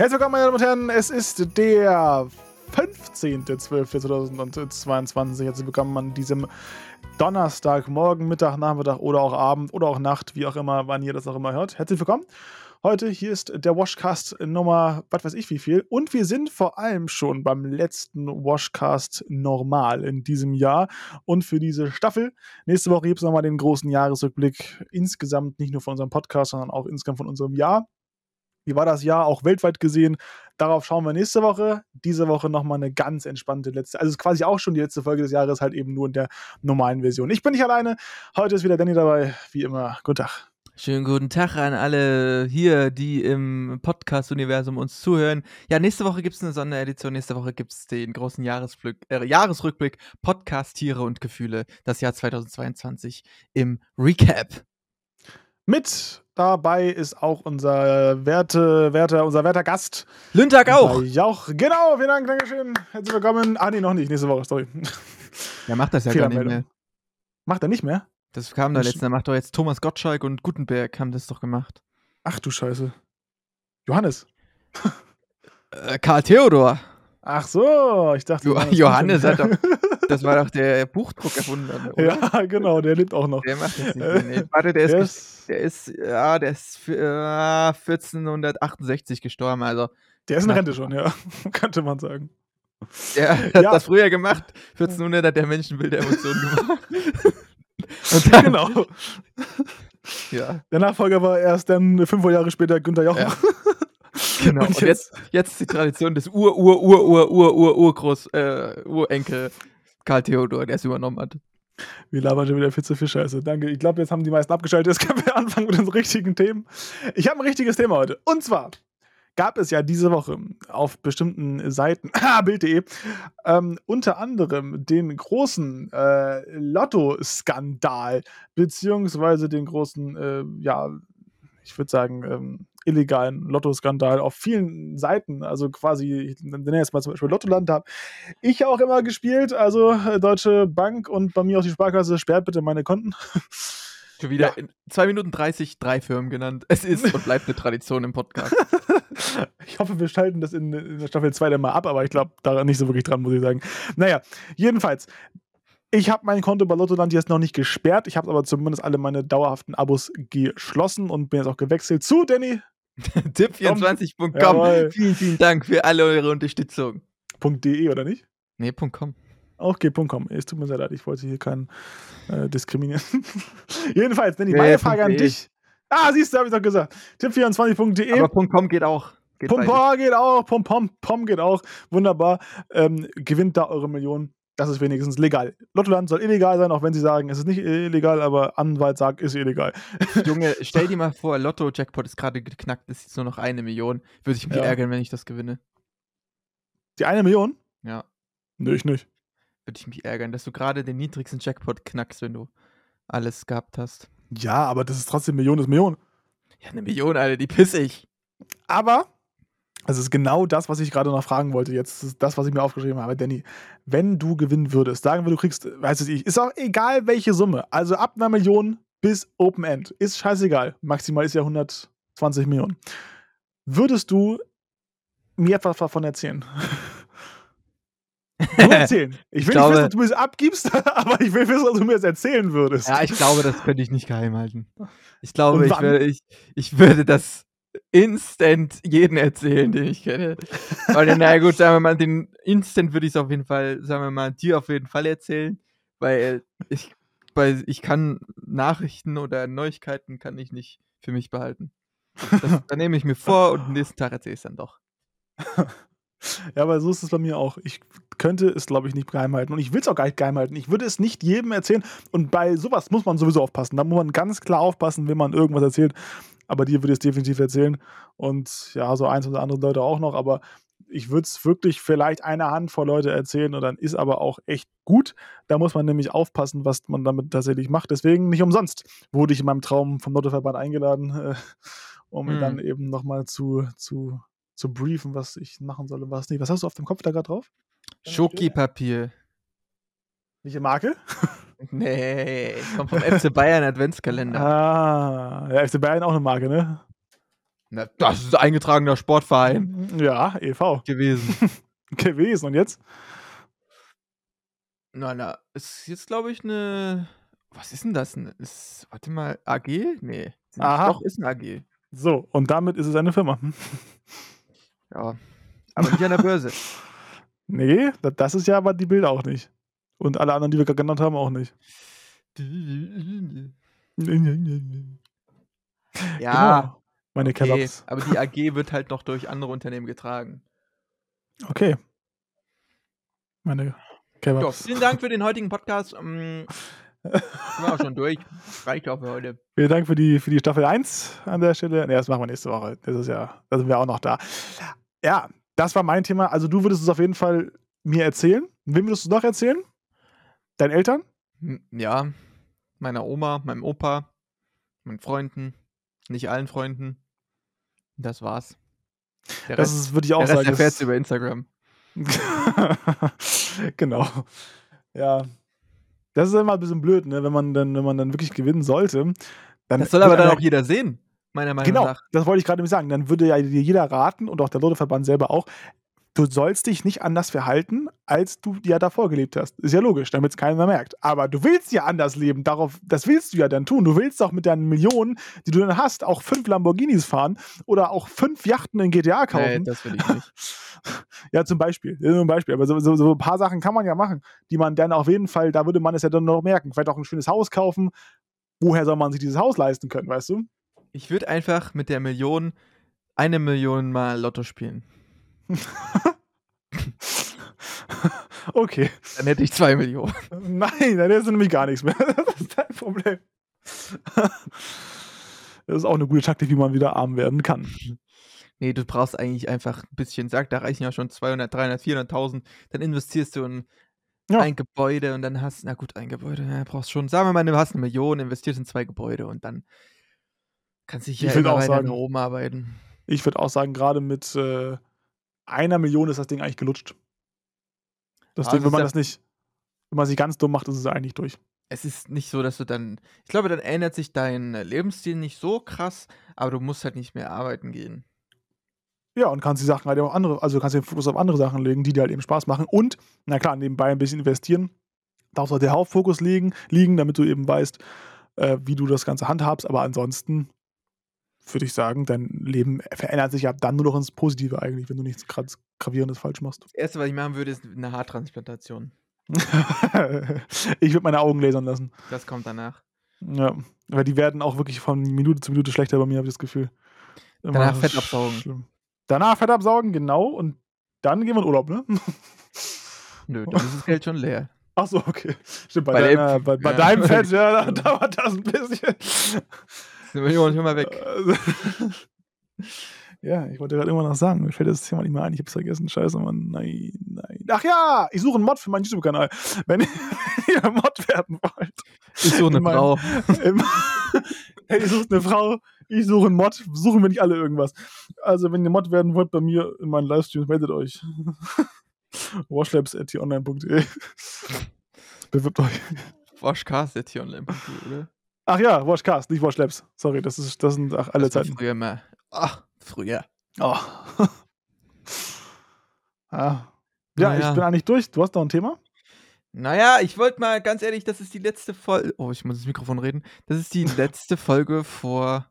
Herzlich willkommen, meine Damen und Herren. Es ist der 15.12.2022. Herzlich willkommen an diesem Donnerstag, Morgen, Mittag, Nachmittag oder auch Abend oder auch Nacht, wie auch immer, wann ihr das auch immer hört. Herzlich willkommen. Heute hier ist der Washcast Nummer, was weiß ich wie viel. Und wir sind vor allem schon beim letzten Washcast normal in diesem Jahr und für diese Staffel. Nächste Woche gibt es nochmal den großen Jahresrückblick insgesamt, nicht nur von unserem Podcast, sondern auch insgesamt von unserem Jahr. Wie war das Jahr auch weltweit gesehen? Darauf schauen wir nächste Woche. Diese Woche nochmal eine ganz entspannte letzte. Also es ist quasi auch schon die letzte Folge des Jahres, halt eben nur in der normalen Version. Ich bin nicht alleine. Heute ist wieder Danny dabei. Wie immer. Guten Tag. Schönen guten Tag an alle hier, die im Podcast-Universum uns zuhören. Ja, nächste Woche gibt es eine Sonderedition. Nächste Woche gibt es den großen äh, Jahresrückblick Podcast, Tiere und Gefühle. Das Jahr 2022 im Recap. Mit dabei ist auch unser Werte, Werte, unser werter Gast. Lüntag auch. Jauch. Genau, vielen Dank, Dankeschön. Herzlich willkommen. Ah, nee, noch nicht. Nächste Woche, sorry. Der macht das ja gar nicht mehr. Macht er nicht mehr? Das kam da letztens. Da macht doch jetzt Thomas Gottschalk und Gutenberg haben das doch gemacht. Ach du Scheiße. Johannes. äh, Karl Theodor. Ach so, ich dachte. Jo Johannes hat doch. Das war doch der Buchdruckerfunder. Oder? Ja, genau, der lebt auch noch. Der macht das nicht mehr. Nee. Warte, der, der ist, der ist, ja, der ist äh, 1468 gestorben, also. Der ist in Rente schon, ja, könnte man sagen. Der hat ja. das früher gemacht. 1400 hat der Menschenbild der Emotionen gemacht. Und dann, genau. ja. Der Nachfolger war erst dann fünf Jahre später Günter Jauch. Ja. Genau. Und jetzt, jetzt die Tradition des Ur, Ur, Ur, Ur, Ur, Ur, Urgroß, äh, Urenkel Karl Theodor, der es übernommen hat. Wir labern schon wieder viel zu viel Scheiße. Danke. Ich glaube, jetzt haben die meisten abgeschaltet. Jetzt können wir anfangen mit den richtigen Themen. Ich habe ein richtiges Thema heute. Und zwar gab es ja diese Woche auf bestimmten Seiten, Bild.de, ähm, unter anderem den großen äh, Lotto-Skandal, beziehungsweise den großen, äh, ja, ich würde sagen, ähm, illegalen Lottoskandal auf vielen Seiten. Also quasi, ich nenne jetzt mal zum Beispiel Lottoland, habe ich auch immer gespielt. Also äh, Deutsche Bank und bei mir auch die Sparkasse, sperrt bitte meine Konten. Schon wieder ja. in 2 Minuten 30 drei Firmen genannt. Es ist und bleibt eine Tradition im Podcast. ich hoffe, wir schalten das in, in der Staffel 2 dann mal ab, aber ich glaube da nicht so wirklich dran, muss ich sagen. Naja, jedenfalls, ich habe mein Konto bei Lottoland jetzt noch nicht gesperrt. Ich habe aber zumindest alle meine dauerhaften Abos geschlossen und bin jetzt auch gewechselt zu Danny. Tipp24.com. Vielen, vielen Dank für alle eure Unterstützung. .de oder nicht? Nee, .com. Okay, .com. Es tut mir sehr leid, ich wollte hier keinen äh, diskriminieren. Jedenfalls, Danny, meine Frage an dich. Ah, siehst du, habe ich doch gesagt. Tipp24.de. Aber .com geht auch. Geht .com geht auch. .pom, .pom geht auch. Wunderbar. Ähm, gewinnt da eure Millionen das ist wenigstens legal. Lottoland soll illegal sein, auch wenn sie sagen, es ist nicht illegal, aber Anwalt sagt, ist illegal. Junge, stell dir mal vor, Lotto-Jackpot ist gerade geknackt, ist jetzt nur noch eine Million. Würde ich mich ja. ärgern, wenn ich das gewinne. Die eine Million? Ja. Nö, ich nicht. Würde ich mich ärgern, dass du gerade den niedrigsten Jackpot knackst, wenn du alles gehabt hast. Ja, aber das ist trotzdem Million ist Million. Ja, eine Million, Alter, die piss ich. Aber das ist genau das, was ich gerade noch fragen wollte. Jetzt ist das, was ich mir aufgeschrieben habe. Danny, wenn du gewinnen würdest, sagen wir, du kriegst, weißt du, ist auch egal welche Summe. Also ab einer Million bis Open End. Ist scheißegal. Maximal ist ja 120 Millionen. Würdest du mir etwas davon erzählen? Nur erzählen. Ich will ich glaube, nicht wissen, ob du mir es abgibst, aber ich will wissen, ob du mir es erzählen würdest. Ja, ich glaube, das könnte ich nicht geheim halten. Ich glaube, ich würde, ich, ich würde das instant jeden erzählen, den ich kenne. Weil, naja, gut, sagen wir mal, den instant würde ich es auf jeden Fall, sagen wir mal, dir auf jeden Fall erzählen, weil ich, weil ich kann Nachrichten oder Neuigkeiten kann ich nicht für mich behalten. Da nehme ich mir vor und am nächsten Tag erzähle ich es dann doch. Ja, aber so ist es bei mir auch. Ich könnte es, glaube ich, nicht geheim halten. Und ich will es auch gar nicht geheim halten. Ich würde es nicht jedem erzählen. Und bei sowas muss man sowieso aufpassen. Da muss man ganz klar aufpassen, wenn man irgendwas erzählt aber dir würde ich es definitiv erzählen. Und ja, so eins oder andere Leute auch noch, aber ich würde es wirklich vielleicht eine Handvoll Leute erzählen und dann ist aber auch echt gut. Da muss man nämlich aufpassen, was man damit tatsächlich macht. Deswegen nicht umsonst wurde ich in meinem Traum vom Lottoverband eingeladen, äh, um mhm. dann eben nochmal zu, zu, zu briefen, was ich machen soll und was nicht. Was hast du auf dem Kopf da gerade drauf? Schokipapier. Welche Marke? Nee, kommt vom FC Bayern Adventskalender. Ah, ja, FC Bayern auch eine Marke, ne? Na, das ist eingetragener Sportverein. Ja, e.V. gewesen. gewesen. Und jetzt? Na, na, ist jetzt, glaube ich, eine. Was ist denn das? Ist, warte mal, AG? Nee. Aha. Doch, ist ein AG. So, und damit ist es eine Firma. Ja. Aber nicht an der Börse. nee, das ist ja aber die Bild auch nicht. Und alle anderen, die wir gerade genannt haben, auch nicht. Ja. Genau. Meine Okay, Kebabs. aber die AG wird halt noch durch andere Unternehmen getragen. Okay. Meine Ja, Kebabs. vielen Dank für den heutigen Podcast. Ähm, sind wir auch schon durch. Reicht auch für heute. Vielen Dank für die, für die Staffel 1 an der Stelle. Ne, das machen wir nächste Woche. Das ist ja, da sind wir auch noch da. Ja, das war mein Thema. Also du würdest es auf jeden Fall mir erzählen. Wem würdest du es noch erzählen? Deinen Eltern? Hm, Ja, meiner Oma, meinem Opa, meinen Freunden, nicht allen Freunden. Das war's. Der Das Rest, ist, würde ich auch der Rest sagen. erfährt das- über Instagram. genau. Ja. Das ist immer ein bisschen blöd, ne? wenn, man dann, wenn man dann wirklich gewinnen sollte. Dann Das soll aber dann auch jeder sehen, meiner Meinung Genau, nach. das wollte ich gerade nämlich sagen. Dann würde ja jeder raten und auch der Lottoverband selber auch, du sollst dich nicht anders verhalten, als du ja davor gelebt hast. Ist ja logisch, damit es keiner mehr merkt. Aber du willst ja anders leben, darauf, das willst du ja dann tun. Du willst auch mit deinen Millionen, die du dann hast, auch fünf Lamborghinis fahren oder auch fünf Yachten in GTA Nee, kaufen. das will ich nicht. Ja, zum Beispiel. Ein Beispiel. Aber so, so, so ein paar Sachen kann man ja machen, die man dann auf jeden Fall, da würde man es ja dann noch merken. Vielleicht auch ein schönes Haus kaufen. Woher soll man sich dieses Haus leisten können, weißt du? Ich würde einfach mit der Million eine Million mal Lotto spielen. okay. Dann hätte ich zwei Millionen. Nein, dann ist nämlich gar nichts mehr. Das ist dein Problem. Das ist auch eine gute Taktik, wie man wieder arm werden kann. Nee, du brauchst eigentlich einfach ein bisschen, sag, da reichen ja schon 200, 300, 400.000. Dann investierst du in Ja. ein Gebäude und dann hast, na gut, ein Gebäude, ja, brauchst schon, sagen wir mal, du hast eine Million, investierst in zwei Gebäude und dann kannst du Ich ja immer auch weiter sagen- nach oben arbeiten. Ich würde auch sagen, gerade mit äh, einer Million ist das Ding eigentlich gelutscht. Das Ja, Ding, wenn man das nicht, wenn man sich ganz dumm macht, ist es eigentlich durch. Es ist nicht so, dass du dann, ich glaube, dann ändert sich dein Lebensstil nicht so krass, aber du musst halt nicht mehr arbeiten gehen. Ja, und kannst die Sachen halt auch andere, also kannst den Fokus auf andere Sachen legen, die dir halt eben Spaß machen. Und, na klar, nebenbei ein bisschen investieren. Darauf soll der Hauptfokus liegen, liegen, damit du eben weißt, äh, wie du das Ganze handhabst. Aber ansonsten würde ich sagen, dein Leben verändert sich ab dann nur noch ins Positive eigentlich, wenn du nichts Gravierendes falsch machst. Das erste, was ich machen würde, ist eine Haartransplantation. ich würde meine Augen lasern lassen. Das kommt danach. Ja, weil die werden auch wirklich von Minute zu Minute schlechter bei mir, habe ich das Gefühl. Immer Danach Fett absaugen. schlimm. Danach Fett absaugen, genau. Und dann gehen wir in Urlaub, ne? Nö, dann ist das Geld schon leer. Ach so, okay. Stimmt, bei, Bei dem- deiner, bei, bei ja. deinem Fett, ja, da dauert das ein bisschen. Million schon mal weg. ja, ich wollte gerade immer noch sagen, mir fällt das Thema nicht mehr ein, ich hab's vergessen. Scheiße, Mann. Nein, nein. Ach ja, ich suche einen Mod für meinen YouTube-Kanal. Wenn ihr Mod werden wollt. Ich suche eine In meinem- Frau. Im, hey, ihr sucht eine Frau, ich suche einen Mod, suchen wir nicht alle irgendwas. Also, wenn ihr Mod werden wollt bei mir in meinen Livestreams, meldet euch. washlabs.online.de Bewirbt euch. Washcast jetzt hier online, oder? Ach ja, Watchcast, nicht Watchlabs. Sorry, das, ist, das sind ach, alle Das Zeiten. Früher mal. Ach, früher. Oh. ah. Ja, Naja. ich bin eigentlich durch. Du hast noch ein Thema? Naja, ich wollte mal ganz ehrlich, das ist die letzte Folge. Oh, ich muss ins Mikrofon reden. Das ist die letzte Folge vor.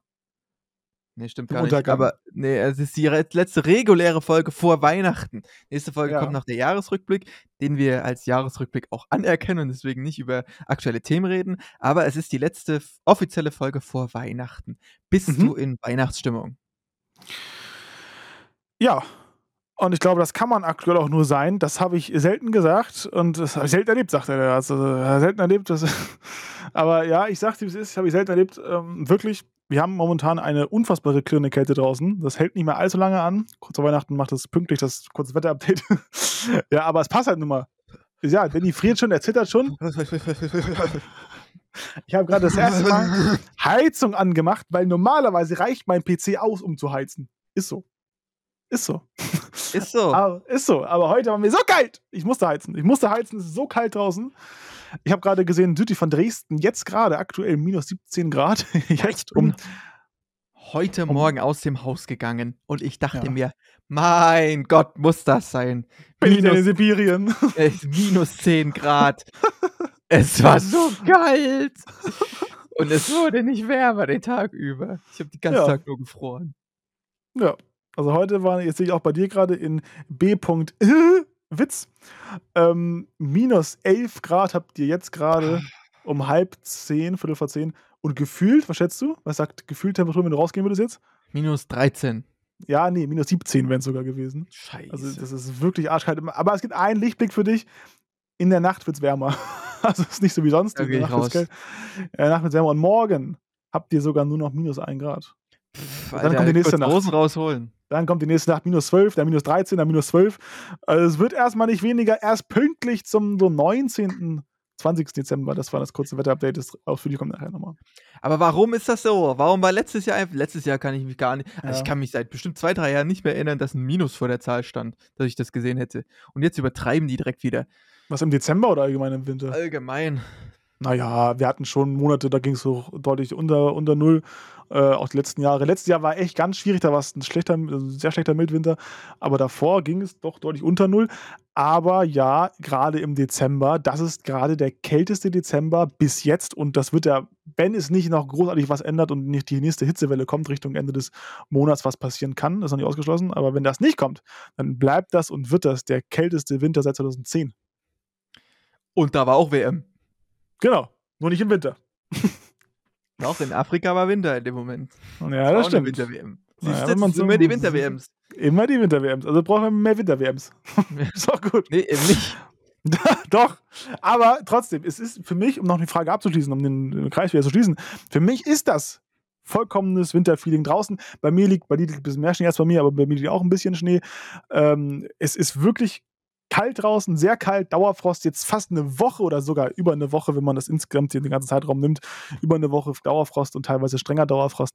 Nee, stimmt Im gar nicht. Aber nee, es ist die letzte reguläre Folge vor Weihnachten. Nächste Folge Ja. kommt nach der Jahresrückblick, den wir als Jahresrückblick auch anerkennen und deswegen nicht über aktuelle Themen reden. Aber es ist die letzte offizielle Folge vor Weihnachten. Bist Mhm. du in Weihnachtsstimmung? Ja. Und ich glaube, das kann man aktuell auch nur sein. Das habe ich selten gesagt und das habe ich selten erlebt, sagt er. Also, selten erlebt. Das Aber ja, ich sagte, wie es ist, habe ich selten erlebt. Ähm, wirklich, wir haben momentan eine unfassbare klirrende Kälte draußen. Das hält nicht mehr allzu lange an. Kurz vor Weihnachten macht es pünktlich das kurze Wetterupdate. ja, aber es passt halt nun mal. Ja, Benny friert schon, er zittert schon. Ich habe gerade das erste Mal Heizung angemacht, weil normalerweise reicht mein PC aus, um zu heizen. Ist so. Ist so. Ist so. Aber, ist so. Aber heute war mir so kalt. Ich musste heizen. Ich musste heizen. Es ist so kalt draußen. Ich habe gerade gesehen, südlich von Dresden, jetzt gerade aktuell minus 17 Grad. Jetzt um. heute Um Morgen aus dem Haus gegangen und ich dachte Ja. mir: „Mein Gott, muss das sein?“ Bin ich denn in Minus Sibirien? äh, minus 10 Grad. Es war so kalt und es wurde nicht wärmer den Tag über. Ich habe den ganzen Ja. Tag nur gefroren. Ja. Also, heute war jetzt sehe ich auch bei dir grade in B. Witz, ähm, minus 11 Grad habt ihr jetzt grade um 9:30, Viertel vor 10 und gefühlt was schätzt du? Was sagt gefühlt Temperatur, wenn du rausgehen würdest jetzt? Minus 13. Ja, ne, minus 17 wären's sogar gewesen. Also, Scheiße. das ist wirklich arschkalt. Aber es gibt einen Lichtblick für dich. In der Nacht wird's wärmer. Also, ist nicht so wie sonst. Da In der Nacht raus. kalt. In der Nacht wird's wärmer und morgen habt ihr sogar nur noch minus 1 Grad. Pff, Dann Alter, kommt die nächste Nacht. Hosen rausholen. Dann kommt die nächste Nacht minus 12, dann minus 13, dann minus 12. Also, es wird erst mal nicht weniger, erst pünktlich zum so 19., 20. Dezember. Das war das kurze Wetterupdate. Das ausführliche kommt nachher noch mal. Aber warum ist das so? Warum war letztes Jahr einf letztes Jahr kann ich mich gar nicht also, ich Ja. kann mich seit bestimmt 2, 3 Jahren nicht mehr erinnern, dass 'n Minus vor der Zahl stand, dass ich das gesehen hätte. Und jetzt übertreiben die direkt wieder. Was, im Dezember oder allgemein im Winter? Allgemein. Na ja, wir hatten schon Monate, da ging's so deutlich unter unter 0, äh, auch die letzten Jahre. Letztes Jahr war echt ganz schwierig, da war's 'n schlechter 'n sehr schlechter Mildwinter, aber davor ging es doch deutlich unter 0. Aber ja, grade im Dezember, das ist grade der kälteste Dezember bis jetzt und das wird ja, wenn es nicht noch großartig was ändert und nicht die nächste Hitzewelle kommt Richtung Ende des Monats, was passieren kann, ist noch nicht ausgeschlossen, aber wenn das nicht kommt, dann bleibt das und wird das der kälteste Winter seit 2010. Und da war auch WM. Genau, nur nicht im Winter. Auch in Afrika war Winter in dem Moment. Ja, das 'ne stimmt. Winter-WM. Na ja, Siehst du, das sind so immer die Winter-WMs. Immer die Winter-WMs. Also, brauchen wir mehr Winter-WMs. Ist auch gut. Ne, eben nicht. Doch, aber trotzdem, es ist für mich, um noch die Frage abzuschließen, um den Kreis wieder zu schließen, für mich ist das vollkommenes Winterfeeling draußen. Bei mir liegt bei dir liegt 'n bisschen mehr Schnee als bei mir, aber bei mir liegt auch 'n bisschen Schnee. Ähm, es ist wirklich kalt draußen, sehr kalt, Dauerfrost, jetzt fast 'ne Woche oder sogar über 'ne Woche, wenn man das insgesamt den ganzen Zeitraum nimmt, über 'ne Woche Dauerfrost und teilweise strenger Dauerfrost.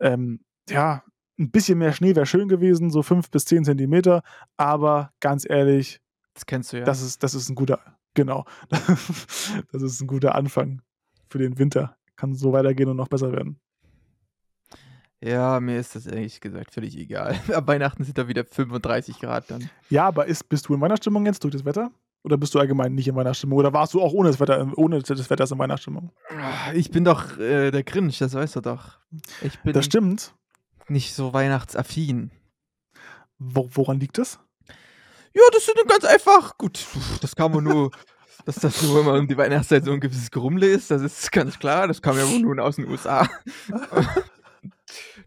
Ähm, ja, 'n bisschen mehr Schnee wäre schön gewesen, so 5 bis 10 Zentimeter, aber ganz ehrlich Das kennst du ja. das ist das ist 'n guter genau. Das ist 'n guter Anfang für den Winter. Kann so weitergehen und noch besser werden. Ja, mir ist das ehrlich gesagt völlig egal. Ab Weihnachten sind da wieder 35 Grad dann. Ja, aber ist bist du in Weihnachtsstimmung jetzt durch das Wetter? Oder bist du allgemein nicht in Weihnachtsstimmung? Oder warst du auch ohne das Wetter ohne des Wetters in Weihnachtsstimmung? Ah, Ich bin doch, äh, der Grinch, das weißt du doch. Ich bin Das stimmt. nicht so weihnachtsaffin. Wo woran liegt das? Ja, das sind ganz einfach gut, das kann man nur dass das nur immer um die Weihnachtszeit so 'n gewisses Gerummel ist, das ist ganz klar. Das kam ja wohl nun aus den USA.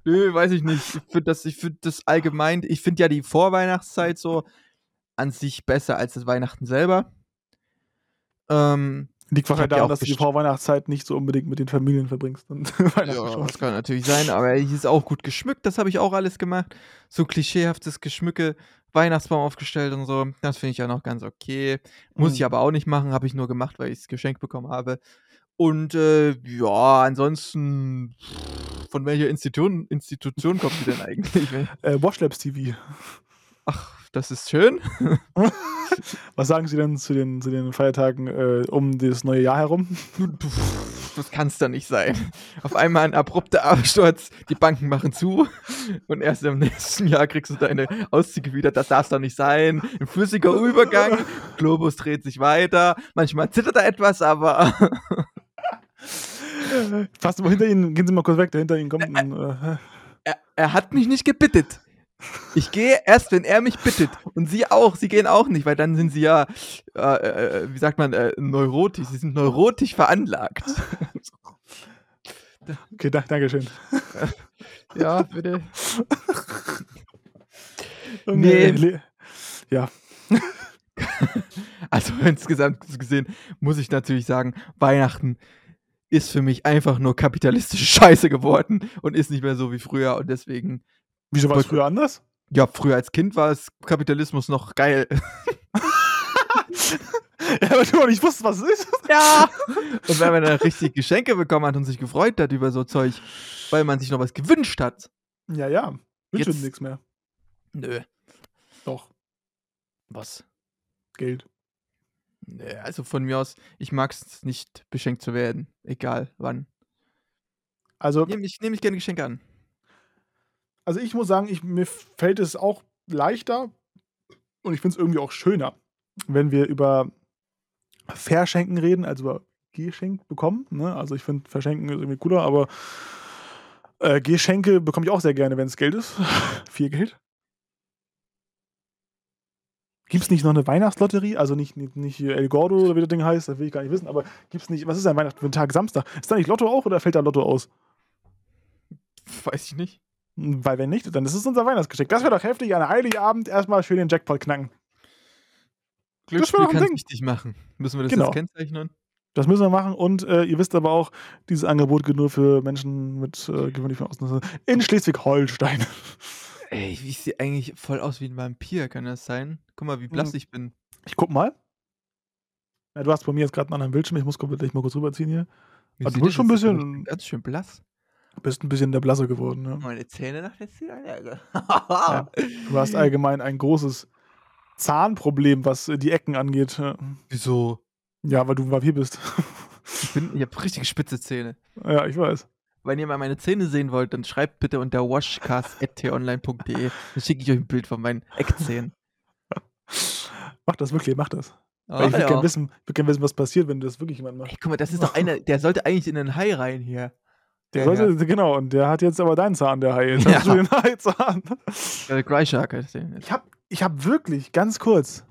Nö, weiß ich nicht. Ich finde das ich finde das allgemein ich finde ja die Vorweihnachtszeit so an sich besser als das Weihnachten selber. Ähm, Liegt ich wahrscheinlich daran, dass du die Vorweihnachtszeit nicht so unbedingt mit den Familien verbringst Ja, das kann natürlich sein, aber hier ist auch gut geschmückt, das habe ich auch alles gemacht. So klischeehaftes Geschmücke, Weihnachtsbaum aufgestellt und so, das finde ich ja noch ganz okay. Muss ich Mhm. aber auch nicht machen, habe ich nur gemacht, weil ich's geschenkt bekommen habe. Und, äh, ja, ansonsten von welcher Institun Institution kommt die denn eigentlich? Äh, Watchlabs TV. Ach, das ist schön. Was sagen Sie denn zu den zu den Feiertagen, äh, um das neue Jahr herum? Das kann's doch nicht sein. Auf einmal ein abrupter Absturz, die Banken machen zu und erst im nächsten Jahr kriegst du deine Auszüge wieder. Das darf's doch nicht sein. 'N flüssiger Übergang, Globus dreht sich weiter, manchmal zittert er etwas, aber Passen mal hinter Ihnen gehen Sie mal kurz weg, da hinter Ihnen kommt 'n, äh er er hat mich nicht gebittet. Ich gehe erst, wenn er mich bittet. Und Sie auch, Sie gehen auch nicht, weil dann sind Sie ja, äh, äh, wie sagt man, äh, neurotisch. Sie sind neurotisch veranlagt. Okay, da danke schön. Ja, bitte. Junge, Ne. le ja. Also, insgesamt gesehen muss ich natürlich sagen, Weihnachten ist für mich einfach nur kapitalistische Scheiße geworden und ist nicht mehr so wie früher und deswegen Wieso war's boyko früher anders? Ja, früher als Kind war es Kapitalismus noch geil. Ja, weil du auch nicht wusstest, was es ist. Ja. Und wenn man dann richtig Geschenke bekommen hat und sich gefreut hat über so Zeug, weil man sich noch was gewünscht hat. Ja, ja. Wünscht Jetzt- nix mehr. Nö. Doch, Was? Geld. Nö, also von mir aus, ich mag's nicht, beschenkt zu werden. Egal wann. Also, Nehme ich nehme ich gerne Geschenke an. also ich muss sagen, ich, mir fällt es auch leichter und ich finde es irgendwie auch schöner, wenn wir über Verschenken reden, also über Geschenk bekommen. Ne? Also ich finde, Verschenken ist irgendwie cooler, aber äh, Geschenke bekomme ich auch sehr gerne, wenn es Geld ist. Viel Geld. Gibt es nicht noch eine Weihnachtslotterie? Also nicht, nicht, nicht El Gordo oder wie das Ding heißt, das will ich gar nicht wissen, aber gibt es nicht, was ist ein Weihnachten für ein Tag Samstag? Ist da nicht Lotto auch oder fällt da Lotto aus? Weiß ich nicht. Weil wenn nicht, dann ist es unser Weihnachtsgeschenk. Das wäre doch heftig, an Heiligabend erstmal schön den Jackpot knacken. Glücksspiel kann richtig machen. Müssen wir das genau. jetzt kennzeichnen? Das müssen wir machen und äh, ihr wisst aber auch, dieses Angebot geht nur für Menschen mit äh, gewöhnlichen Ausländern in Schleswig-Holstein. Ey, ich sehe eigentlich voll aus wie ein Vampir, kann das sein? Guck mal, wie blass hm. ich bin. Ich guck mal. Ja, du hast bei mir jetzt gerade einen anderen Bildschirm, ich muss gleich mal kurz rüberziehen hier. Wie du bist schon ein bisschen. Ganz schön blass. Bist ein bisschen der Blasse geworden, ne? Meine Zähne nach der Zähne. ja, du hast allgemein ein großes Zahnproblem, was die Ecken angeht. Wieso? Ja, weil du ein Vampir bist. ich, ich habe richtig spitze Zähne. Ja, ich weiß. Wenn ihr mal meine Zähne sehen wollt, dann schreibt bitte unter washcast.tonline.de. Dann schicke ich euch ein Bild von meinen Eckzähnen. mach das wirklich, mach das. Oh, ich würde ja. gerne wissen, gern wissen, was passiert, wenn du das wirklich jemand macht. Ey, guck mal, das ist doch einer, der sollte eigentlich in den Hai rein hier. Der sollte, ja. genau, und der hat jetzt aber deinen Zahn, der Hai. Jetzt ja. hast du den Hai-Zahn. Der heißt den Ich hab, ich hab wirklich, ganz kurz,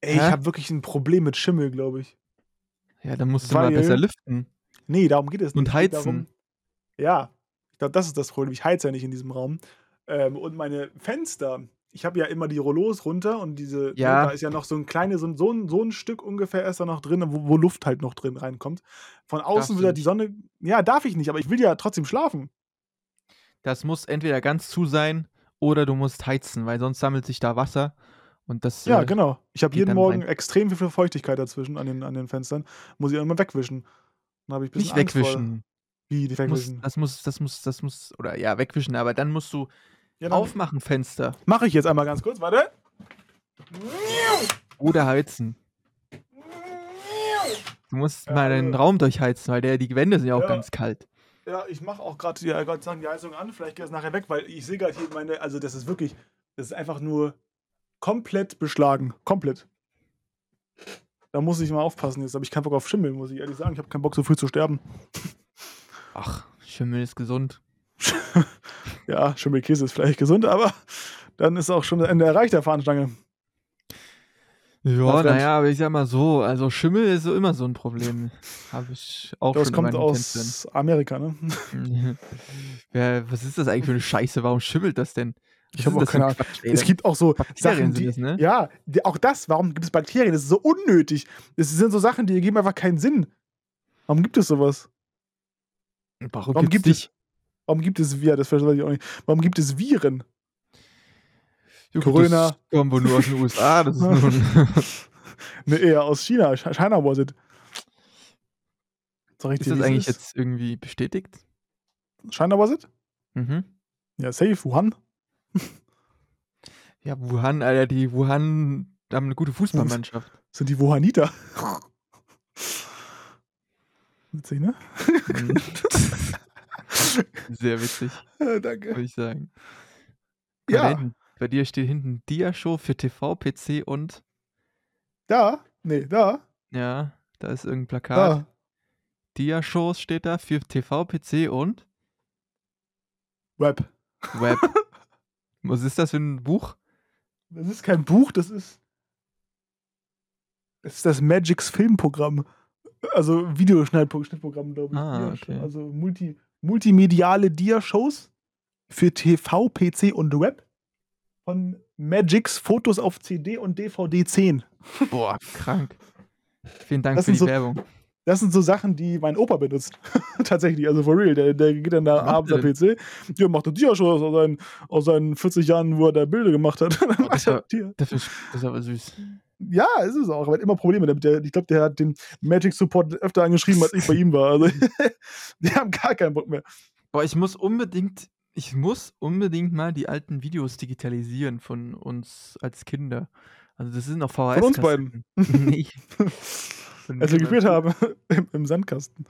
Ey, Hä? ich habe wirklich ein Problem mit Schimmel, glaube ich. Ja, dann musst du Weil, mal besser lüften. Nee, darum geht es nicht. Und heizen. Darum, ja, ich glaube, das ist das Problem. Ich heize ja nicht in diesem Raum. Ähm, und meine Fenster, ich habe ja immer die Rollos runter und diese, ne, ja. da ist ja noch so ein kleines, so, so, ein, so ein Stück ungefähr ist da noch drin, wo, wo Luft halt noch drin reinkommt. Von außen wieder die Sonne. Ja, darf ich nicht, aber ich will ja trotzdem schlafen. Das muss entweder ganz zu sein oder du musst heizen, weil sonst sammelt sich da Wasser und das, ja, äh, genau. Ich habe jeden Morgen rein. extrem viel Feuchtigkeit dazwischen an den, an den Fenstern. Muss ich immer wegwischen. Dann habe ich ein Nicht Angst wegwischen. Wie, nicht wegwischen? Muss, das muss, das muss, das muss, oder ja, wegwischen, aber dann musst du ja, dann aufmachen, Fenster. Mache ich jetzt einmal ganz kurz, warte. Oder heizen. Du musst ja, mal deinen äh, Raum durchheizen, weil der, die Wände sind ja auch ganz kalt. Ja, ich mache auch gerade ja, Gott sagen die Heizung an. Vielleicht geht es nachher weg, weil ich sehe gerade hier meine, also das ist wirklich, das ist einfach nur komplett beschlagen. Komplett. Da muss ich mal aufpassen. Jetzt habe ich keinen Bock auf Schimmel, muss ich ehrlich sagen. Ich habe keinen Bock, so früh zu sterben. Ach, Schimmel ist gesund. ja, Schimmelkäse ist vielleicht gesund, aber dann ist auch schon das Ende erreicht der Fahnenstange. Ja, naja, aber ich sag mal so, also Schimmel ist so immer so ein Problem. Habe ich auch das schon kommt aus Tänzen. Amerika, ne? ja, was ist das eigentlich für eine Scheiße? Warum schimmelt das denn? Ich habe auch keine Ahnung. Es gibt auch so Bakterien Sachen, die, das, ne? ja, die, auch das, warum gibt es Bakterien? Das ist so unnötig. Das sind so Sachen, die ergeben einfach keinen Sinn. Warum gibt es sowas? Warum, warum gibt es Warum gibt es Viren? Das verstehe ich auch nicht. Warum gibt es Viren? Ja, Corona. Das kommen wohl nur aus den USA. Das ist nur ne, eher aus China. China was it. So richtig, ist das eigentlich ist? jetzt irgendwie bestätigt? China was it? Mhm. Ja, safe. Wuhan. Ja, Wuhan, Alter, die Wuhan haben eine gute Fußballmannschaft. Sind die Wuhaniter? Witzig, ne? Mhm. Sehr witzig. Ja, danke. Würde ich sagen. Ja. Hinten, bei dir steht hinten Dia-Show für TV, PC und. Da? Nee, da. Ja, da ist irgendein Plakat. Da. Dia-Shows steht da für TV, PC und. Web. Web. Was ist das für ein Buch? Das ist kein Buch, das ist. Das ist das Magix Filmprogramm. Also Videoschnittprogramm, glaube ich. Ah, okay. Also multi, multimediale Dia-Shows für TV, PC und Web von Magix Fotos auf CD und DVD 10. Boah, krank. Vielen Dank das für die so, Werbung. Das sind so Sachen, die mein Opa benutzt. Tatsächlich, also for real. Der, der geht dann da abends am PC. Der macht das Dia-Show aus, seinen, aus seinen 40 Jahren, wo er da Bilder gemacht hat. Oh, das, war, das, ist, das ist aber süß. Ja, ist es auch. Aber er hat immer Probleme damit. Der, ich glaube, der hat den Magic Support öfter angeschrieben, als ich bei ihm war. Also, die haben gar keinen Bock mehr. Boah, ich muss unbedingt, ich muss unbedingt mal die alten Videos digitalisieren von uns als Kinder. Also, das sind noch VHS. Von uns beiden. nee. Als wir gespielt haben im, im Sandkasten.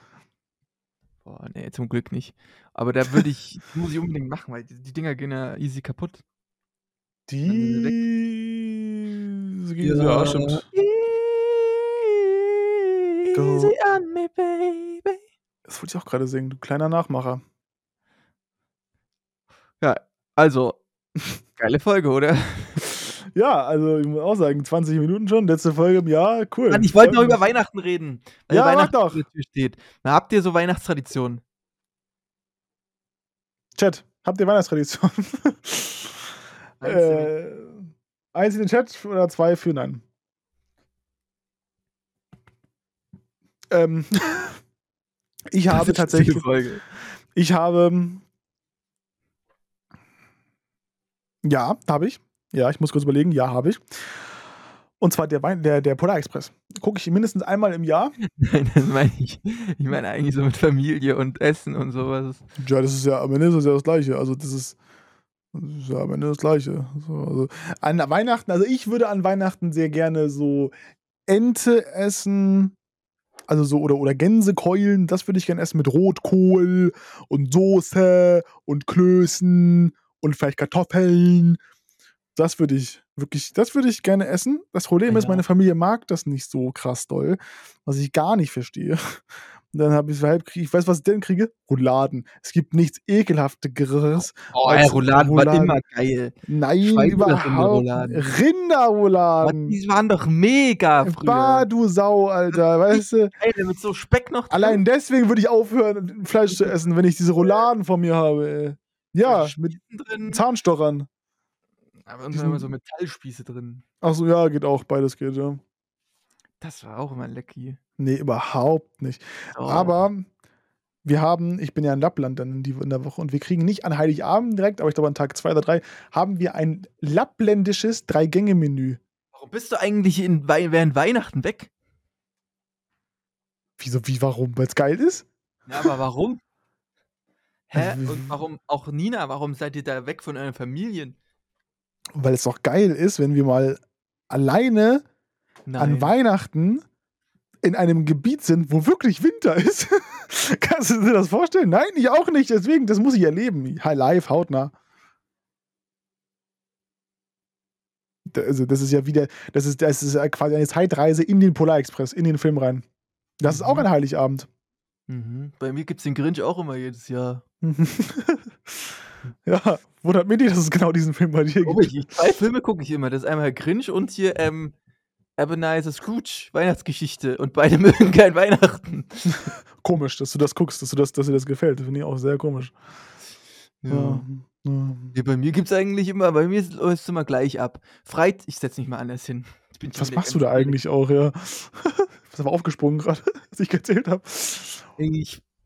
Boah, ne, zum Glück nicht. Aber da würde ich muss ich unbedingt machen, weil die die Dinger gehen ja easy kaputt. Die sie gehen ja, stimmt. Easy on me, baby. Das wollte ich auch gerade singen, du kleiner Nachmacher. Ja, also, geile Folge, oder? Ja, also ich muss auch sagen, 20 Minuten schon, letzte Folge im Jahr, cool. Mann, ich wollte noch über. Weihnachten reden, weil Ja, mach Weihnachten doch. der Tür steht. Na, habt ihr so Weihnachtstraditionen? Chat, habt ihr Weihnachtstradition? Einzelne. äh, eins in den Chat oder zwei für nein? Ähm, ich habe tatsächlich, Folge. ich habe, ja, habe ich. Ja, ich muss kurz überlegen. Ja, habe ich. Und zwar der, Wein, der, der Polar Express. Gucke ich mindestens einmal im Jahr. Nein, das meine ich. Ich meine eigentlich so mit Familie und Essen und sowas. Ja, das ist ja am Ende ist das ja das Gleiche. Also das ist, das ist ja am Ende das Gleiche. So, also an Weihnachten, also ich würde an Weihnachten sehr gerne so Ente essen, also so oder oder Gänsekeulen, das würde ich gerne essen mit Rotkohl und Soße und Klößen und vielleicht Kartoffeln. Das würde ich wirklich, das würde ich gerne essen. Das Problem ist, Ja. meine Familie mag das nicht so krass doll, was ich gar nicht verstehe. Und dann habe ich halb krieg, ich weiß, was ich denn kriege? Rouladen. Es gibt nichts ekelhafteres. Oh, als ja, Rouladen Rouladen. immer geil. Nein, Schwein- überhaupt. Rinderrouladen? Die waren doch mega Bah, früher. du Sau, Alter. Weißt du, Geil, mit so Speck noch drin. allein deswegen würde ich aufhören, Fleisch zu essen, wenn ich diese Rouladen vor mir habe. Ey. Ja, mit drin. Zahnstochern. Aber und diesen- immer so Metallspieße drin. Achso, ja, geht auch. Beides geht, ja. Das war auch immer lecky. Nee, überhaupt nicht. Oh. Aber wir haben, ich bin ja in Lappland dann in, der Woche und wir kriegen nicht an Heiligabend direkt, aber ich glaube an Tag zwei oder drei, haben wir ein lappländisches Drei-Gänge-Menü. Warum bist du eigentlich in, während Weihnachten weg? Wieso, wie, warum? Weil es geil ist? Ja, aber warum? Hä? Also, Und warum auch Nina? Warum seid ihr da weg von euren Familien? Weil es doch geil ist, wenn wir mal alleine an Nein. Weihnachten in einem Gebiet sind, wo wirklich Winter ist. Kannst du dir das vorstellen? Nein, ich auch nicht. Deswegen, das muss ich erleben. Hi, live, hautnah. Also, das ist ja wieder, das ist, das ist quasi eine Zeitreise in den Polarexpress, in den Film rein. Das ist auch Mhm. ein Heiligabend. Mhm. Bei mir gibt's den Grinch auch immer jedes Jahr. ja, wundert mich nicht, dass es genau diesen Film bei dir gibt. ich, zwei Filme gucke ich immer. Das ist einmal Grinch und hier ähm, Ebenezer Scrooge, Weihnachtsgeschichte. Und beide mögen kein Weihnachten. Komisch, dass du das guckst, dass, du das, dass dir das gefällt. Finde ich auch sehr komisch. Ja. Ja. Ja, bei mir gibt's eigentlich immer, bei mir läuft es immer gleich ab. Freit, ich setz mich mal anders hin. Was machst du da eigentlich auch, ja? Ich bin aber aufgesprungen gerade, als ich gezählt habe.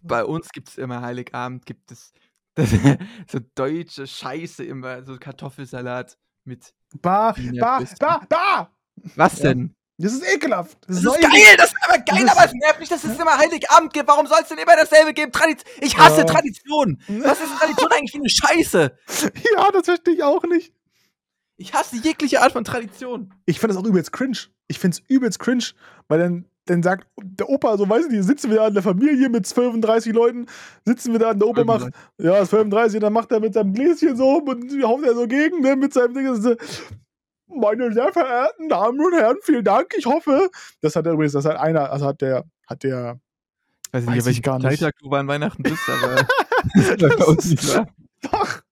Bei uns gibt es immer Heiligabend, gibt es das, so deutsche Scheiße immer, so Kartoffelsalat mit. Bah, bah, bah, bah! Was denn? Das ist ekelhaft. Das ist neu. geil, das ist aber geil, Das ist- aber es nervt mich, dass es immer Heiligabend gibt. Warum soll es denn immer dasselbe geben? Tradition. Ich hasse Ja. Tradition. Was ist Tradition eigentlich für eine Scheiße? Ja, das verstehe ich auch nicht. Ich hasse jegliche Art von Tradition. Ich finde das auch übelst cringe. Ich finde es übelst cringe, weil dann, dann sagt der Opa, so weißt du, die sitzen wir da in der Familie mit 35 Leuten, sitzen wir da und der Opa macht, ja, ist 35, dann macht er mit seinem Gläschen so und haut er so gegen, ne, mit seinem Ding. So, meine sehr verehrten Damen und Herren, vielen Dank. Ich hoffe, das hat er übrigens, das hat einer, also hat der, hat der, Weiß Weiß nicht, ich welchen gar nicht. Freitag du an Weihnachten bist, aber das ist bei uns nicht wahr. doch,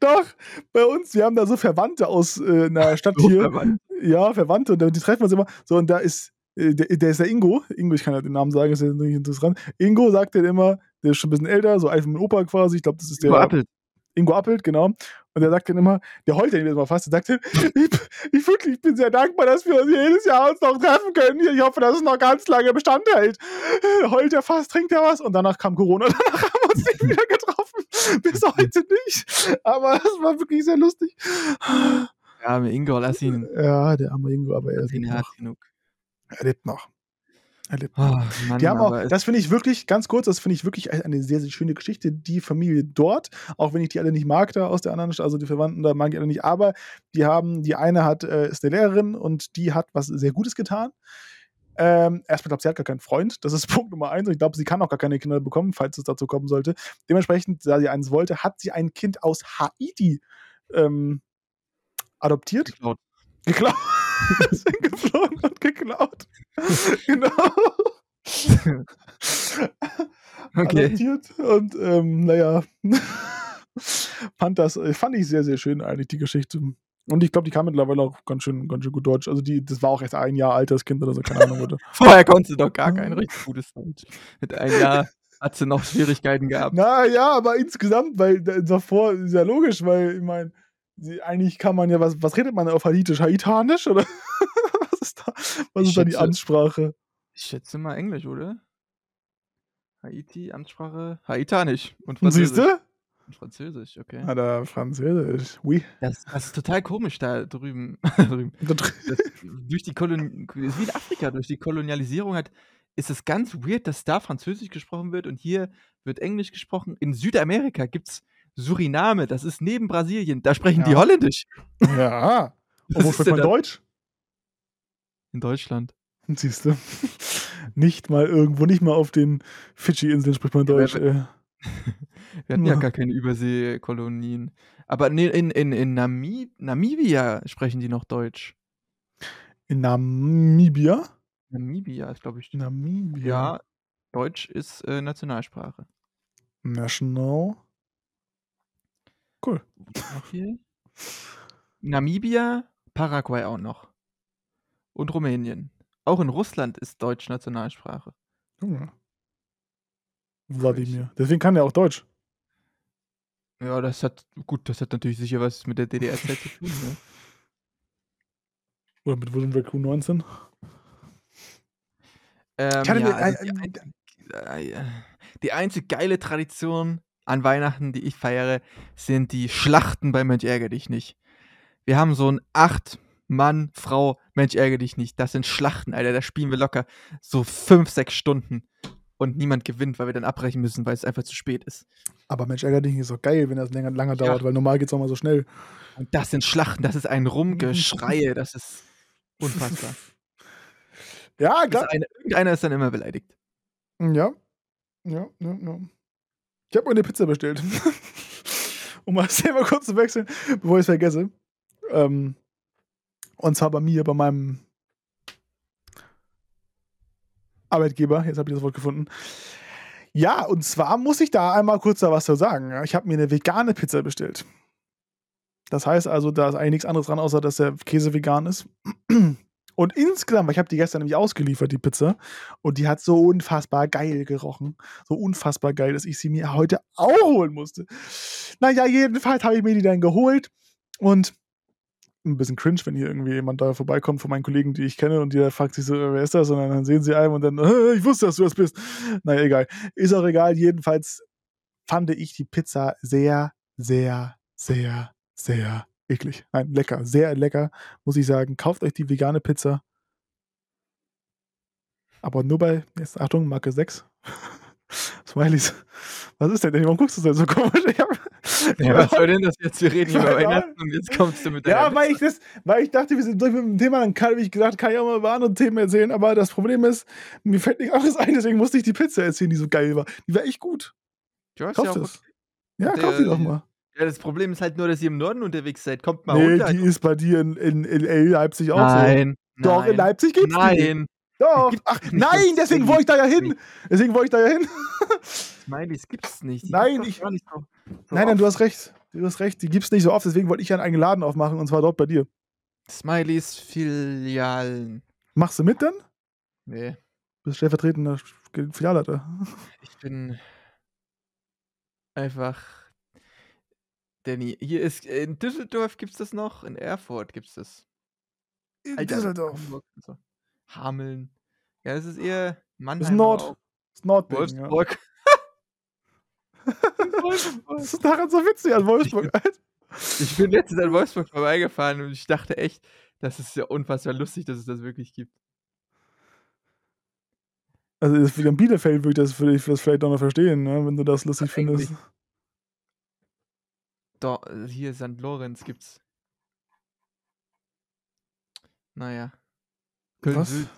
doch, bei uns, wir haben da so Verwandte aus äh, einer Stadt So hier. verwandt. Ja, Verwandte, und die treffen wir uns immer. So, und da ist, der, der ist der Ingo. Ingo, ich kann ja den Namen sagen, ist ja nicht interessant. Ingo sagt dann immer, der ist schon ein bisschen älter, so alt wie mein Opa quasi. Ich glaube, das ist der. Ingo Appelt. Ingo Appelt, genau. Und der sagt dann immer, der heult dann jedes Mal fast, der sagt dann, ich, ich wirklich ich bin sehr dankbar, dass wir uns jedes Jahr uns noch treffen können. Ich hoffe, dass es noch ganz lange Bestand hält. Heult er fast, trinkt er was und danach kam Corona. Danach haben wir uns nicht wieder getroffen. Bis heute nicht. Aber es war wirklich sehr lustig. Ja, mit Ingo, lass ihn. Ja, der arme Ingo, aber er ihn lebt hart genug. Er lebt noch. Er lebt noch. Oh, Mann, Die haben auch, das finde ich wirklich, ganz kurz, das finde ich wirklich eine sehr, sehr schöne Geschichte. Die Familie dort, auch wenn ich die alle nicht mag, da aus der anderen Stadt, also die Verwandten, da mag ich alle nicht, aber die haben, die eine hat, äh, ist eine Lehrerin und die hat was sehr Gutes getan. Ähm, erstmal, glaube sie hat gar keinen Freund. Das ist Punkt Nummer eins. Und ich glaube, sie kann auch gar keine Kinder bekommen, falls es dazu kommen sollte. Dementsprechend, da sie eins wollte, hat sie ein Kind aus Haiti ähm, adoptiert. Geklaut. Geklaut. sind geflogen und geklaut. genau. Okay. Adoptiert und ähm, naja. fand das, äh, fand ich sehr, sehr schön eigentlich, die Geschichte. Und ich glaube, die kann mittlerweile auch ganz schön, ganz schön gut Deutsch. Also die, das war auch erst ein Jahr alt, das Kind oder so, keine Ahnung. Oder. Vorher konnte sie doch gar kein richtig gutes Deutsch. Mit einem Jahr hat sie noch Schwierigkeiten gehabt. Na ja, aber insgesamt, weil da- davor ist ja logisch, weil ich meine, eigentlich kann man ja, was, was redet man auf Haitisch? Haitanisch? Oder was ist da, was Ich ist da die schätze- Amtssprache? Ich schätze mal Englisch, oder? Haiti, Amtssprache, Haitanisch und Siehst Französisch. du? Und Französisch, okay. Ah, da Französisch. Oui. Das, das ist total komisch da drüben. drüben. Da dr- Das, durch die Kolon ist wie in Afrika, durch die Kolonialisierung hat, ist es ganz weird, dass da Französisch gesprochen wird und hier wird Englisch gesprochen. In Südamerika gibt es Suriname, das ist neben Brasilien, da sprechen die Ja. Holländisch. Ja. Und wo spricht man Deutsch? In Deutschland. Siehst du? Nicht mal irgendwo, nicht mal auf den Fidschi-Inseln spricht man Ja, Deutsch. wer- äh. Wir hatten ja Ja. gar keine Überseekolonien. Aber nee, in, in, in Nami Namibia sprechen die noch Deutsch. In Namibia? Namibia ist, glaube ich. Namibia. Ja, Deutsch ist äh, Nationalsprache. National. Cool. Hier? Namibia, Paraguay auch noch. Und Rumänien. Auch in Russland ist Deutsch Nationalsprache. Junge. Wladimir. Deswegen kann er auch Deutsch. Ja, das hat, gut, das hat natürlich sicher was mit der DDR-Zeit zu tun. Ne? Oder mit William Raccoon 19. Ähm, ja, also die, äh, die einzig geile Tradition an Weihnachten, die ich feiere, sind die Schlachten bei Mensch ärger dich nicht. Wir haben so ein acht Mann, Frau, Mensch ärger dich nicht. Das sind Schlachten, Alter. Da spielen wir locker so fünf, sechs Stunden und niemand gewinnt, weil wir dann abbrechen müssen, weil es einfach zu spät ist. Aber Mensch, ärger dich nicht ist doch geil, wenn das länger, lange Ja. dauert, weil normal geht es auch mal so schnell. Und das sind Schlachten, das ist ein Rumgeschreie, das ist unfassbar. Ja, klar. eine, irgendeiner ist dann immer beleidigt. Ja. Ja, ja, ja. Ich habe mir eine Pizza bestellt. um mal das Thema kurz zu wechseln, bevor ich es vergesse. Ähm, und zwar bei mir, bei meinem Arbeitgeber. Jetzt habe ich das Wort gefunden. Ja, und zwar muss ich da einmal kurz da was zu sagen. Ich habe mir eine vegane Pizza bestellt. Das heißt also, da ist eigentlich nichts anderes dran, außer dass der Käse vegan ist. Und insgesamt, ich habe die gestern nämlich ausgeliefert, die Pizza, und die hat so unfassbar geil gerochen. So unfassbar geil, dass ich sie mir heute auch holen musste. Naja, jedenfalls habe ich mir die dann geholt und ein bisschen cringe, wenn hier irgendwie jemand da vorbeikommt von meinen Kollegen, die ich kenne und jeder fragt sich so, wer ist das? Und dann sehen sie einen und dann, "Äh, ich wusste, dass du das bist. Naja, egal. Ist auch egal. Jedenfalls fand ich die Pizza sehr, sehr, sehr, sehr eklig. Nein, lecker. Sehr lecker, muss ich sagen. Kauft euch die vegane Pizza. Aber nur bei, jetzt Achtung, Marke 6. Smileys. Was ist denn? Warum guckst du denn so komisch? Ich hab, Ja, was soll denn das jetzt? Wir reden über Weihnachten und jetzt kommst du mit ja, weil ich, das, weil ich dachte, wir sind durch mit dem Thema, dann kann, ich gedacht, kann ich auch mal über andere Themen erzählen, aber das Problem ist, mir fällt nichts anderes ein, deswegen musste ich die Pizza erzählen, die so geil war. Die war echt gut. Du hast Kauf ja, auch, das. Ja, kauf die doch mal. Ja, das Problem ist halt nur, dass ihr im Norden unterwegs seid. Kommt mal Nee, runter. die ist bei dir in, in, in Leipzig auch so. nein, Doch, in nein, Leipzig gibt's die. nein. Doch. Ach, nein, das deswegen wollte ich da ja hin. Deswegen wollte ich da ja hin. Smileys gibt's nicht. Die Nein, ich- nicht so, so Nein, nein, du hast recht. Du hast recht. Die gibt's nicht so oft, deswegen wollte ich ja einen eigenen Laden aufmachen und zwar dort bei dir. Smileys Filialen. Machst du mit dann? Nee, Bist stellvertretender Filialleiter. ich bin einfach. Danny, hier ist in Düsseldorf gibt's das noch, in Erfurt gibt's das. In Alter, Düsseldorf. So. Hameln. Ja, das ist eher Mannheim. Das ist Nord. Das ist ja. Wolfsburg. Wolfsburg. Das ist daran so witzig an Wolfsburg. Alter. Ich bin letztens an Wolfsburg vorbeigefahren und ich dachte echt, das ist ja unfassbar lustig, dass es das wirklich gibt. Also das in Bielefeld würde ich das, ich vielleicht auch noch verstehen, ne, wenn du das lustig Ja, findest. eigentlich. Da, äh, hier St. Lorenz gibt's. Naja. Was? Köln-Süd.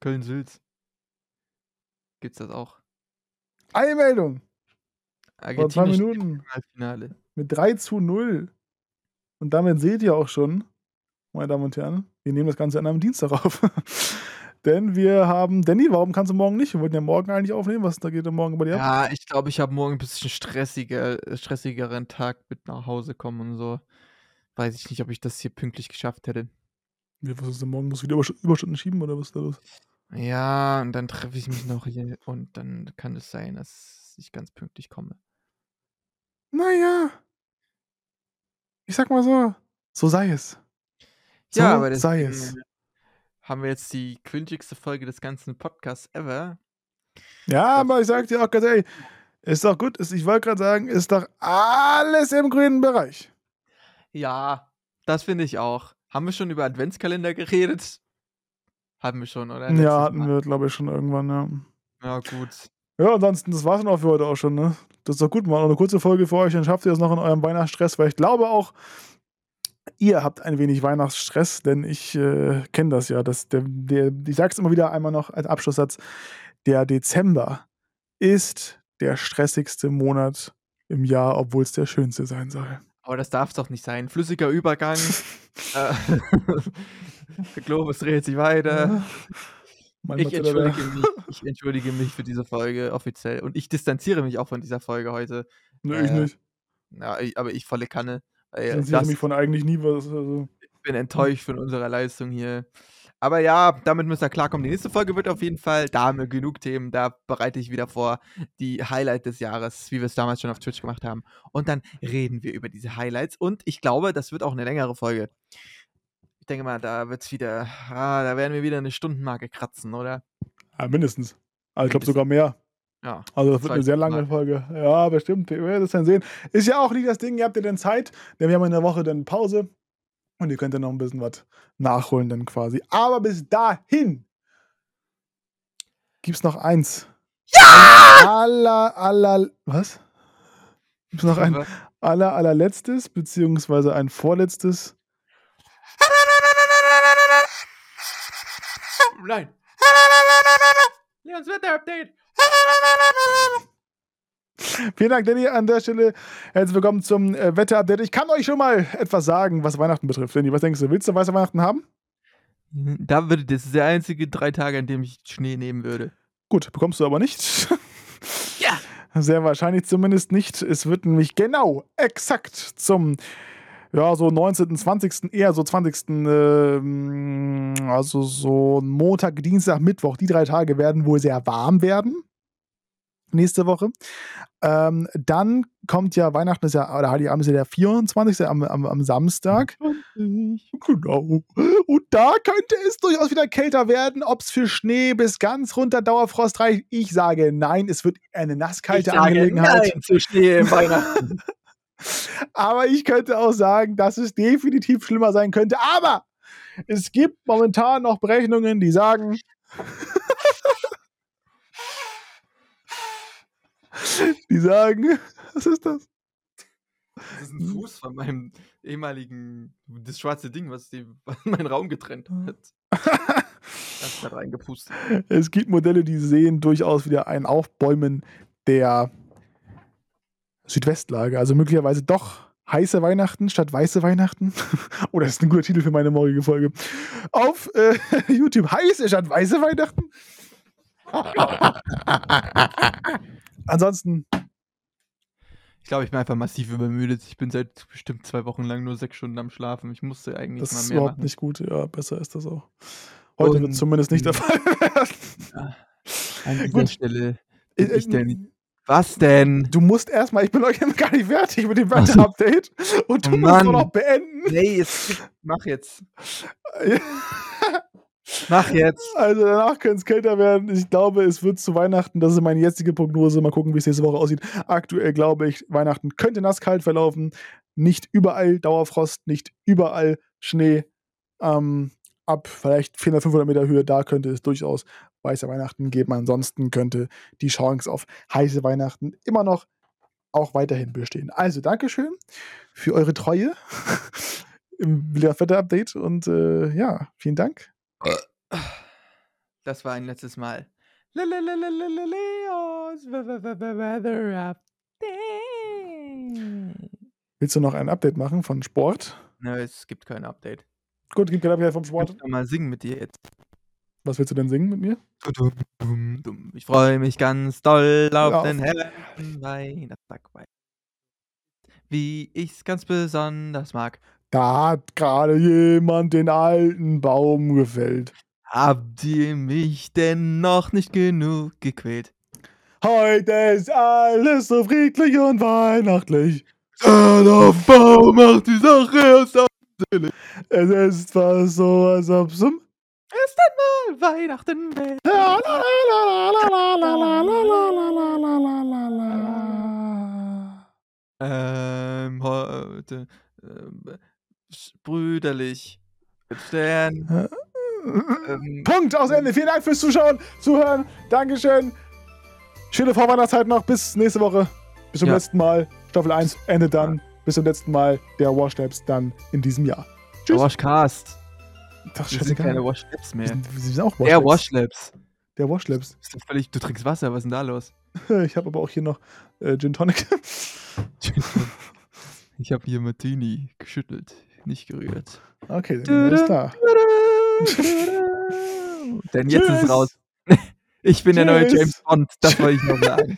Köln-Sülz. Gibt's das auch? Eine Meldung. Vor zwei Minuten. Finale. Mit 3 zu 0. Und damit seht ihr auch schon, meine Damen und Herren, wir nehmen das Ganze an einem Dienstag auf. Denn wir haben, Danny, warum kannst du morgen nicht? Wir wollten ja morgen eigentlich aufnehmen. Was da geht denn morgen bei dir? Ja, ich glaube, ich habe morgen ein bisschen stressiger, stressigeren Tag mit nach Hause kommen und so. Weiß ich nicht, ob ich das hier pünktlich geschafft hätte. Wie, Was ist denn morgen? Musst du wieder Überst- Überstunden schieben oder was ist da los? Ja, und dann treffe ich mich noch hier und dann kann es sein, dass ich ganz pünktlich komme. Naja. Ich sag mal so. So sei es. So ja, aber sei deswegen es. Haben wir jetzt die cringigste Folge des ganzen Podcasts ever. Ja, aber ich sag dir auch ganz ehrlich, ist doch gut. Ist, ich wollte gerade sagen, ist doch alles im grünen Bereich. Ja, das finde ich auch. Haben wir schon über Adventskalender geredet? Haben wir schon, oder? Ja, hatten Mal. wir, glaube ich, schon irgendwann, ja. Ja, gut. Ja, ansonsten, das war's dann auch für heute auch schon, ne? Das ist doch gut, mal eine kurze Folge für euch, dann schafft ihr das noch in eurem Weihnachtsstress, weil ich glaube auch, ihr habt ein wenig Weihnachtsstress, denn ich äh, kenne das ja. Dass der, der, ich sag's immer wieder einmal noch als Abschlusssatz: Der Dezember ist der stressigste Monat im Jahr, obwohl es der schönste sein soll. Aber das darf doch nicht sein. Flüssiger Übergang. äh, der Globus dreht sich weiter. Mein Ich entschuldige, mich, ich entschuldige mich für diese Folge offiziell. Und ich distanziere mich auch von dieser Folge heute. Nö, ich äh, nicht. Ja, ich, aber ich volle Kanne. Ich Weil interessiere das, mich von eigentlich nie was. Also. ich bin enttäuscht von unserer Leistung hier. Aber ja, damit müsst ihr klarkommen. Die nächste Folge wird auf jeden Fall, da haben wir genug Themen, da bereite ich wieder vor, die Highlight des Jahres, wie wir es damals schon auf Twitch gemacht haben. Und dann reden wir über diese Highlights. Und ich glaube, das wird auch eine längere Folge. Ich denke mal, da wird es wieder, ah, da werden wir wieder eine Stundenmarke kratzen, oder? Ja, mindestens. Also ich glaube sogar mehr. Ja. Also das wird eine sehr lange lang. Folge. Ja, bestimmt. Wir werden es dann sehen. Ist ja auch nicht das Ding, ihr habt ja dann Zeit, denn wir haben in der Woche dann Pause und ihr könnt dann noch ein bisschen was nachholen dann quasi. Aber bis dahin gibt's noch eins. Ja! Aller, aller, was? Gibt's noch ein aller, allerletztes, beziehungsweise ein vorletztes? Nein. Leons Wetter-Update. Vielen Dank, Danny, an der Stelle. Herzlich willkommen zum äh, Wetterupdate. Ich kann euch schon mal etwas sagen, was Weihnachten betrifft. Danny, was denkst du? Willst du weiße Weihnachten haben? Da würde das ist der einzige drei Tage, an dem ich Schnee nehmen würde. Gut, bekommst du aber nicht. Ja. Sehr wahrscheinlich zumindest nicht. Es wird nämlich genau, exakt zum, ja, so 19., 20., eher so 20., ähm, also so Montag, Dienstag, Mittwoch, die drei Tage werden wohl sehr warm werden. Nächste Woche. Ähm, dann kommt ja Weihnachten, ist ja, oder Heiligabend ist ja der 24. am, am, am Samstag. Genau. Und da könnte es durchaus wieder kälter werden. Ob es für Schnee bis ganz runter Dauerfrost reicht, ich sage nein. Es wird eine nasskalte Angelegenheit. Nein zu Schnee im Weihnachten. Aber ich könnte auch sagen, dass es definitiv schlimmer sein könnte. Aber es gibt momentan noch Berechnungen, die sagen, die sagen, was ist das? Das ist ein Fuß von meinem ehemaligen, das schwarze Ding, was die, meinen Raum getrennt hat. Das da reingepustet. Es gibt Modelle, die sehen durchaus wieder ein Aufbäumen der Südwestlage. Also möglicherweise doch heiße Weihnachten statt weiße Weihnachten. oh, das ist ein guter Titel für meine morgige Folge. Auf äh, YouTube heiße statt weiße Weihnachten. Ansonsten, Ich glaube, ich bin einfach massiv übermüdet. Ich bin seit bestimmt zwei Wochen lang nur sechs Stunden am Schlafen. Ich musste eigentlich das mal ist mehr überhaupt machen. nicht gut. Ja, besser ist das auch. Heute wird zumindest nicht der Fall werden. An dieser Gut. Stelle Äh, bin ich äh, denn. Was denn? Du musst erstmal, ich bin euch gar nicht fertig mit dem Wetter-Update. Und du Oh musst Mann. noch beenden. Nee, jetzt mach jetzt. Mach jetzt. Also danach könnte es kälter werden. Ich glaube, es wird zu Weihnachten. Das ist meine jetzige Prognose. Mal gucken, wie es nächste Woche aussieht. Aktuell glaube ich, Weihnachten könnte nasskalt verlaufen. Nicht überall Dauerfrost, nicht überall Schnee. Ähm, ab vielleicht 400, 500 Meter Höhe, da könnte es durchaus weiße Weihnachten geben. Ansonsten könnte die Chance auf heiße Weihnachten immer noch auch weiterhin bestehen. Also Dankeschön für eure Treue im Wetter-Update und äh, ja, vielen Dank. Das war ein letztes Mal. Leos Weather Update. Willst du noch ein Update machen von Sport? Nö, es gibt kein Update. Gut, gibt kein Update vom Ich Sport. möchte mal singen mit dir jetzt. Was willst du denn singen mit mir? Ich freue mich ganz doll auf Auf- den hellen Weihnachtstag. Wie ich's ganz besonders mag. Da hat gerade jemand den alten Baum gefällt. Habt ihr mich denn noch nicht genug gequält? Heute ist alles so friedlich und weihnachtlich. Der Baum macht die Sache erst absehlich. Es ist fast so, als ob es um erst einmal Weihnachten wäre. Ähm, heute. Ähm, brüderlich. Mit Stern. Ähm, Punkt aus Ende. Vielen Dank fürs Zuschauen, Zuhören. Dankeschön. Schöne Vorweihnachtszeit noch. Bis nächste Woche. Bis zum Ja. letzten Mal. Staffel 1 endet dann. Bis zum letzten Mal. Der Washlabs dann in diesem Jahr. Tschüss. Washcast. Das Wir sind keine scheißegal. Washlabs Wir mehr. sind, wir sind auch Der Washlabs. Washlabs. Der Washlabs. Bist du völlig, du trinkst Wasser, was ist denn da los? Ich habe aber auch hier noch äh, Gin Tonic. Ich habe hier Martini geschüttelt, nicht gerührt. Okay, dann ist da. Denn jetzt Tschüss. ist raus. Ich bin Tschüss. der neue James Bond, das wollte ich noch sagen.